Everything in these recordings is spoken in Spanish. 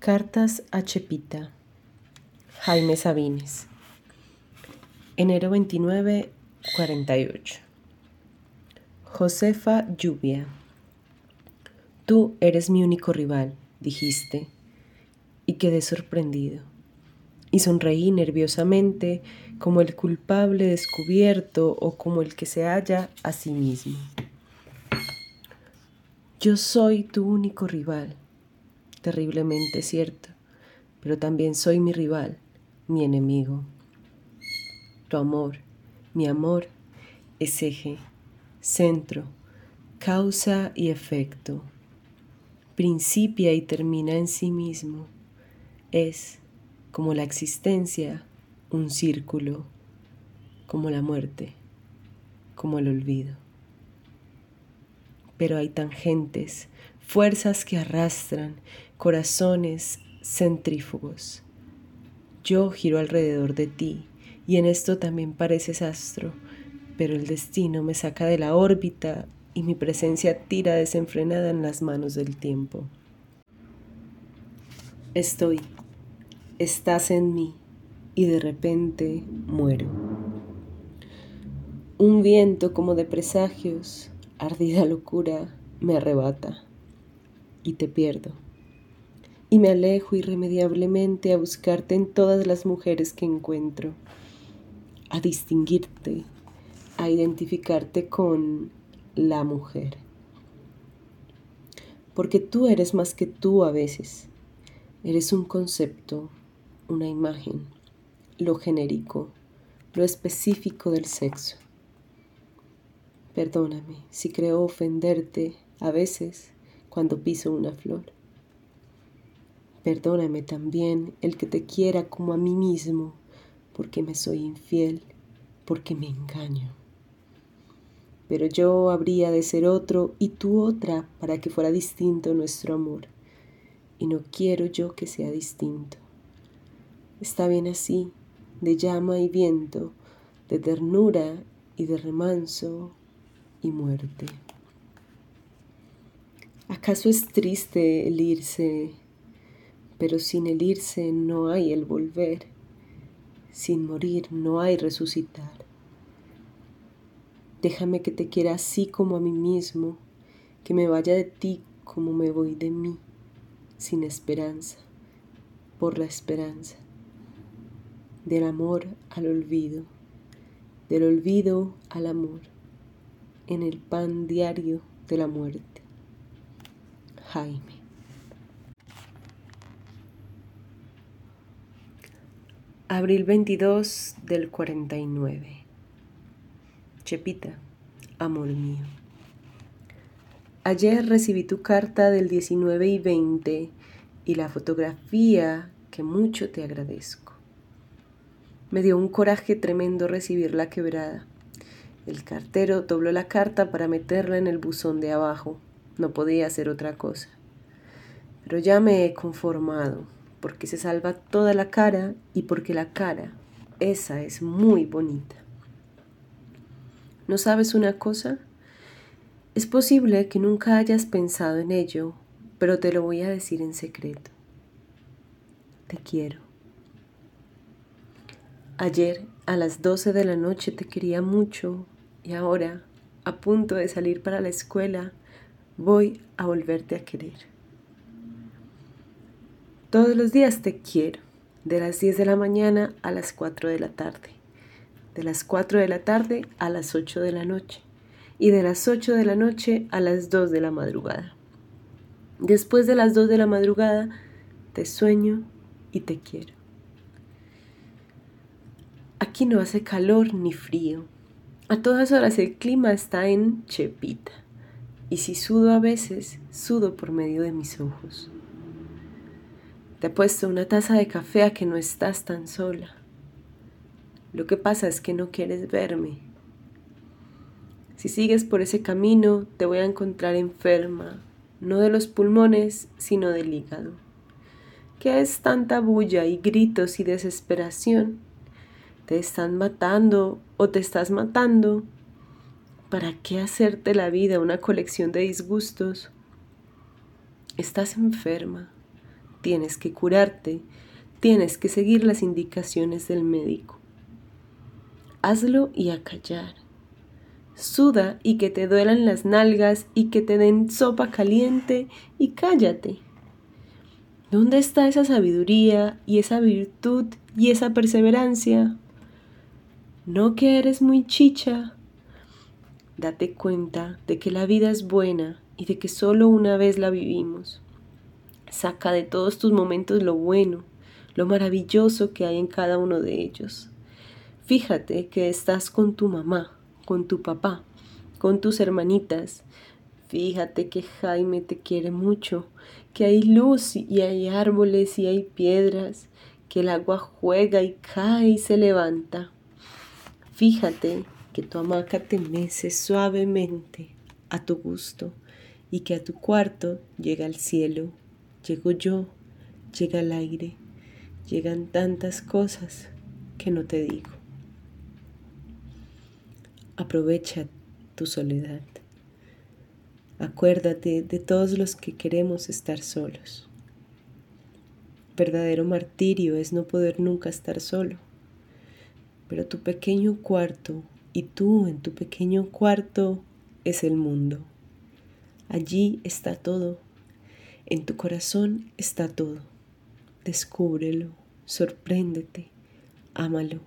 Cartas a Chepita. Jaime Sabines. Enero 29, 48. Josefa Lluvia. Tú eres mi único rival, dijiste, y quedé sorprendido. Y sonreí nerviosamente como el culpable descubierto o como el que se halla a sí mismo. Yo soy tu único rival terriblemente cierto, pero también soy mi rival, mi enemigo. Tu amor, mi amor, es eje, centro, causa y efecto. Principia y termina en sí mismo. Es, como la existencia, un círculo, como la muerte, como el olvido. Pero hay tangentes, fuerzas que arrastran, corazones centrífugos. Yo giro alrededor de ti y en esto también pareces astro, pero el destino me saca de la órbita y mi presencia tira desenfrenada en las manos del tiempo. Estoy, estás en mí y de repente muero. Un viento como de presagios, ardida locura, me arrebata y te pierdo y me alejo irremediablemente a buscarte en todas las mujeres que encuentro, a distinguirte, a identificarte con la mujer. Porque tú eres más que tú a veces. Eres un concepto, una imagen, lo genérico, lo específico del sexo. Perdóname si creo ofenderte a veces cuando piso una flor. Perdóname también el que te quiera como a mí mismo, porque me soy infiel, porque me engaño. Pero yo habría de ser otro y tú otra para que fuera distinto nuestro amor. Y no quiero yo que sea distinto. Está bien así, de llama y viento, de ternura y de remanso y muerte. ¿Acaso es triste el irse pero sin el irse no hay el volver, sin morir no hay resucitar. Déjame que te quiera así como a mí mismo, que me vaya de ti como me voy de mí, sin esperanza, por la esperanza, del amor al olvido, del olvido al amor, en el pan diario de la muerte. Jaime. Abril 22 del 49. Chepita, amor mío. Ayer recibí tu carta del 19 y 20 y la fotografía que mucho te agradezco. Me dio un coraje tremendo recibir la quebrada. El cartero dobló la carta para meterla en el buzón de abajo. No podía hacer otra cosa. Pero ya me he conformado porque se salva toda la cara y porque la cara, esa es muy bonita. ¿No sabes una cosa? Es posible que nunca hayas pensado en ello, pero te lo voy a decir en secreto. Te quiero. Ayer a las 12 de la noche te quería mucho y ahora, a punto de salir para la escuela, voy a volverte a querer. Todos los días te quiero, de las 10 de la mañana a las 4 de la tarde, de las 4 de la tarde a las 8 de la noche y de las 8 de la noche a las 2 de la madrugada. Después de las 2 de la madrugada te sueño y te quiero. Aquí no hace calor ni frío. A todas horas el clima está en chepita. Y si sudo a veces, sudo por medio de mis ojos. Te he puesto una taza de café a que no estás tan sola. Lo que pasa es que no quieres verme. Si sigues por ese camino, te voy a encontrar enferma, no de los pulmones, sino del hígado. ¿Qué es tanta bulla y gritos y desesperación? ¿Te están matando o te estás matando? ¿Para qué hacerte la vida una colección de disgustos? Estás enferma tienes que curarte, tienes que seguir las indicaciones del médico. Hazlo y a callar. Suda y que te duelan las nalgas y que te den sopa caliente y cállate. ¿Dónde está esa sabiduría y esa virtud y esa perseverancia? ¿No que eres muy chicha? Date cuenta de que la vida es buena y de que solo una vez la vivimos. Saca de todos tus momentos lo bueno, lo maravilloso que hay en cada uno de ellos. Fíjate que estás con tu mamá, con tu papá, con tus hermanitas. Fíjate que Jaime te quiere mucho, que hay luz y hay árboles y hay piedras, que el agua juega y cae y se levanta. Fíjate que tu hamaca te mece suavemente a tu gusto y que a tu cuarto llega el cielo, llego yo, llega el aire, llegan tantas cosas que no te digo. Aprovecha tu soledad. Acuérdate de todos los que queremos estar solos. Verdadero martirio es no poder nunca estar solo. Pero tu pequeño cuarto y tú en tu pequeño cuarto es el mundo. Allí está todo. En tu corazón está todo. Descúbrelo, sorpréndete, ámalo.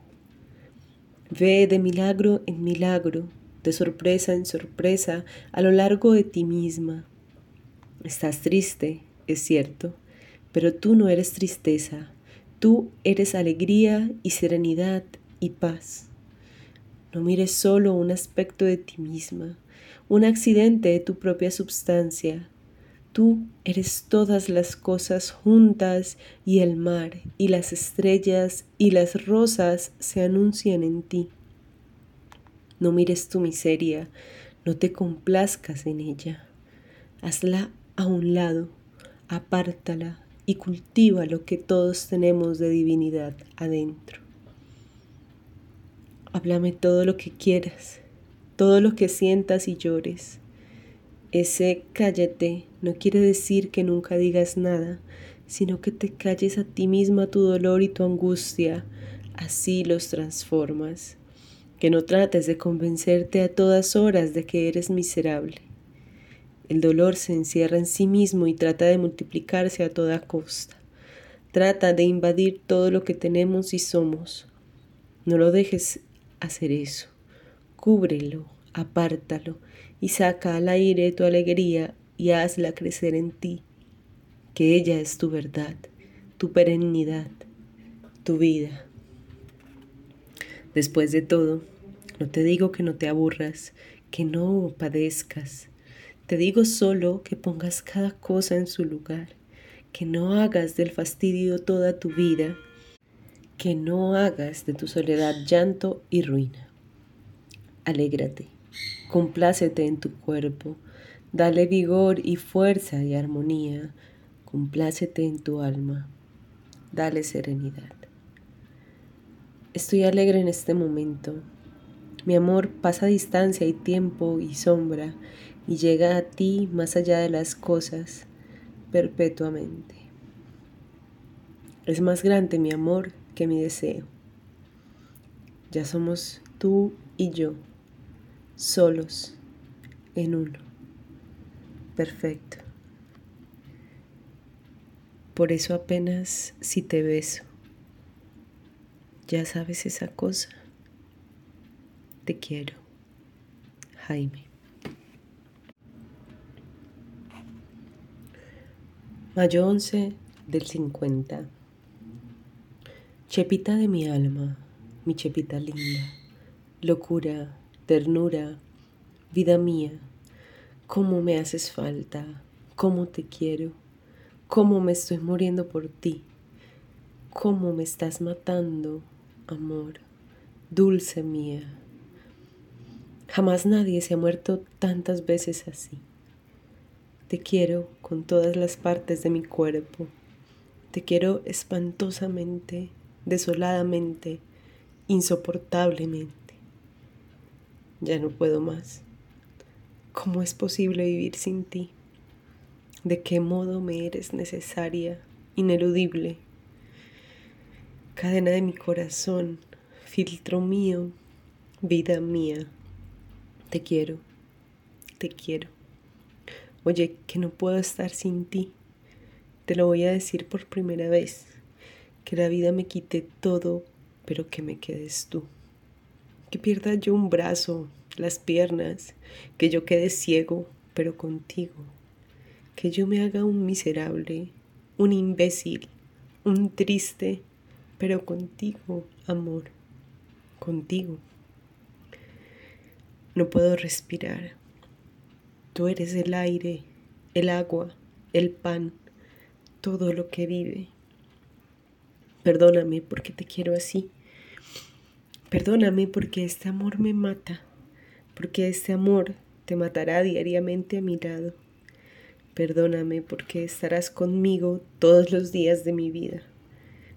Ve de milagro en milagro, de sorpresa en sorpresa, a lo largo de ti misma. Estás triste, es cierto, pero tú no eres tristeza, tú eres alegría y serenidad y paz. No mires solo un aspecto de ti misma, un accidente de tu propia substancia, Tú eres todas las cosas juntas y el mar y las estrellas y las rosas se anuncian en ti. No mires tu miseria, no te complazcas en ella. Hazla a un lado, apártala y cultiva lo que todos tenemos de divinidad adentro. Háblame todo lo que quieras, todo lo que sientas y llores. Ese cállate no quiere decir que nunca digas nada, sino que te calles a ti misma tu dolor y tu angustia, así los transformas. Que no trates de convencerte a todas horas de que eres miserable. El dolor se encierra en sí mismo y trata de multiplicarse a toda costa. Trata de invadir todo lo que tenemos y somos. No lo dejes hacer eso. Cúbrelo, apártalo y saca al aire tu alegría y hazla crecer en ti, que ella es tu verdad, tu perennidad, tu vida. Después de todo, no te digo que no te aburras, que no padezcas, te digo solo que pongas cada cosa en su lugar, que no hagas del fastidio toda tu vida, que no hagas de tu soledad llanto y ruina. Alégrate Complácete en tu cuerpo, dale vigor y fuerza y armonía. Complácete en tu alma, dale serenidad. Estoy alegre en este momento. Mi amor pasa distancia y tiempo y sombra y llega a ti más allá de las cosas perpetuamente. Es más grande mi amor que mi deseo. Ya somos tú y yo solos en uno. Perfecto. Por eso apenas si te beso, ya sabes esa cosa. Te quiero. Jaime. Mayo 11 del 50. Chepita de mi alma, mi chepita linda, locura, ternura, vida mía, cómo me haces falta, cómo te quiero, cómo me estoy muriendo por ti, cómo me estás matando, amor, dulce mía. Jamás nadie se ha muerto tantas veces así. Te quiero con todas las partes de mi cuerpo. Te quiero espantosamente, desoladamente, insoportablemente. Ya no puedo más. ¿Cómo es posible vivir sin ti? ¿De qué modo me eres necesaria? ineludible, cadena de mi corazón, filtro mío, vida mía. Te quiero, te quiero. Oye, que no puedo estar sin ti. Te lo voy a decir por primera vez. Que la vida me quite todo, pero que me quedes tú. Que pierda yo un brazo, las piernas, que yo quede ciego, pero contigo. Que yo me haga un miserable, un imbécil, un triste, pero contigo, amor, contigo. No puedo respirar. Tú eres el aire, el agua, el pan, todo lo que vive. Perdóname porque te quiero así. Perdóname porque este amor me mata, porque este amor te matará diariamente a mi lado. Perdóname porque estarás conmigo todos los días de mi vida,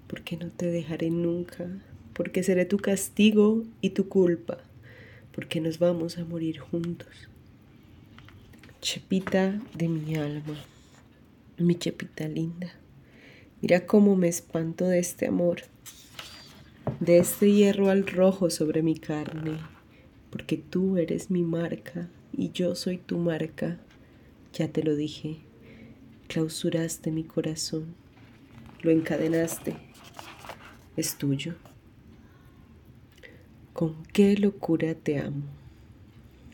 porque no te dejaré nunca, porque seré tu castigo y tu culpa porque nos vamos a morir juntos. Chepita de mi alma, mi chepita linda, mira cómo me espanto de este amor, de este hierro al rojo sobre mi carne, porque tú eres mi marca y yo soy tu marca, ya te lo dije, clausuraste mi corazón, lo encadenaste, es tuyo. Con qué locura te amo.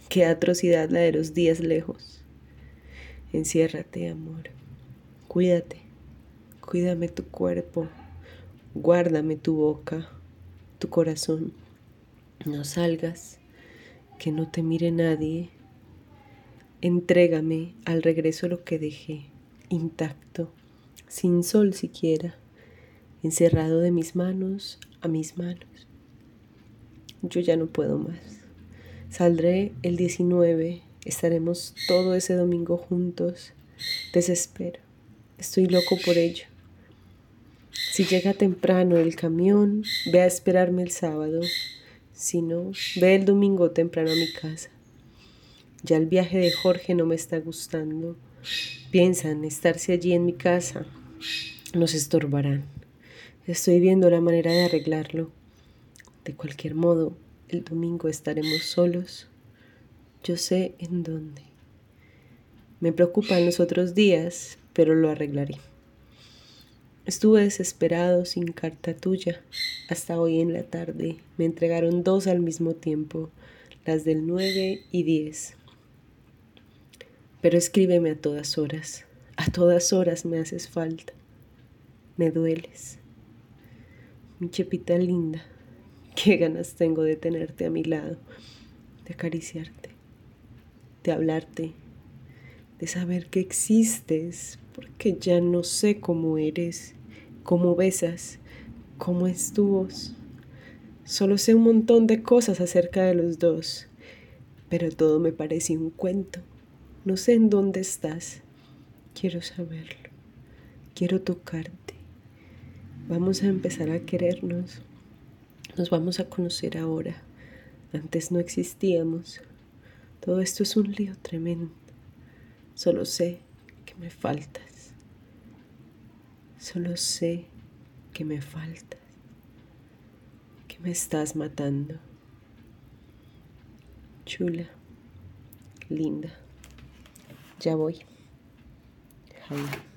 Qué atrocidad la de los días lejos. Enciérrate, amor. Cuídate. Cuídame tu cuerpo. Guárdame tu boca, tu corazón. No salgas. Que no te mire nadie. Entrégame al regreso lo que dejé, intacto, sin sol siquiera, encerrado de mis manos a mis manos yo ya no puedo más. Saldré el 19, estaremos todo ese domingo juntos. Desespero, estoy loco por ello. Si llega temprano el camión, ve a esperarme el sábado. Si no, ve el domingo temprano a mi casa. Ya el viaje de Jorge no me está gustando. Piensan estarse allí en mi casa. Nos estorbarán. Estoy viendo la manera de arreglarlo. De cualquier modo, el domingo estaremos solos. Yo sé en dónde. Me preocupan los otros días, pero lo arreglaré. Estuve desesperado sin carta tuya. Hasta hoy en la tarde me entregaron dos al mismo tiempo, las del 9 y 10. Pero escríbeme a todas horas. A todas horas me haces falta. Me dueles. Mi chepita linda. Qué ganas tengo de tenerte a mi lado, de acariciarte, de hablarte, de saber que existes, porque ya no sé cómo eres, cómo besas, cómo es tu voz. Solo sé un montón de cosas acerca de los dos, pero todo me parece un cuento. No sé en dónde estás. Quiero saberlo. Quiero tocarte. Vamos a empezar a querernos. Nos vamos a conocer ahora. Antes no existíamos. Todo esto es un lío tremendo. Solo sé me faltas. Solo sé que me faltas. Que me estás matando. Chula. Linda. Ya voy. Jaime.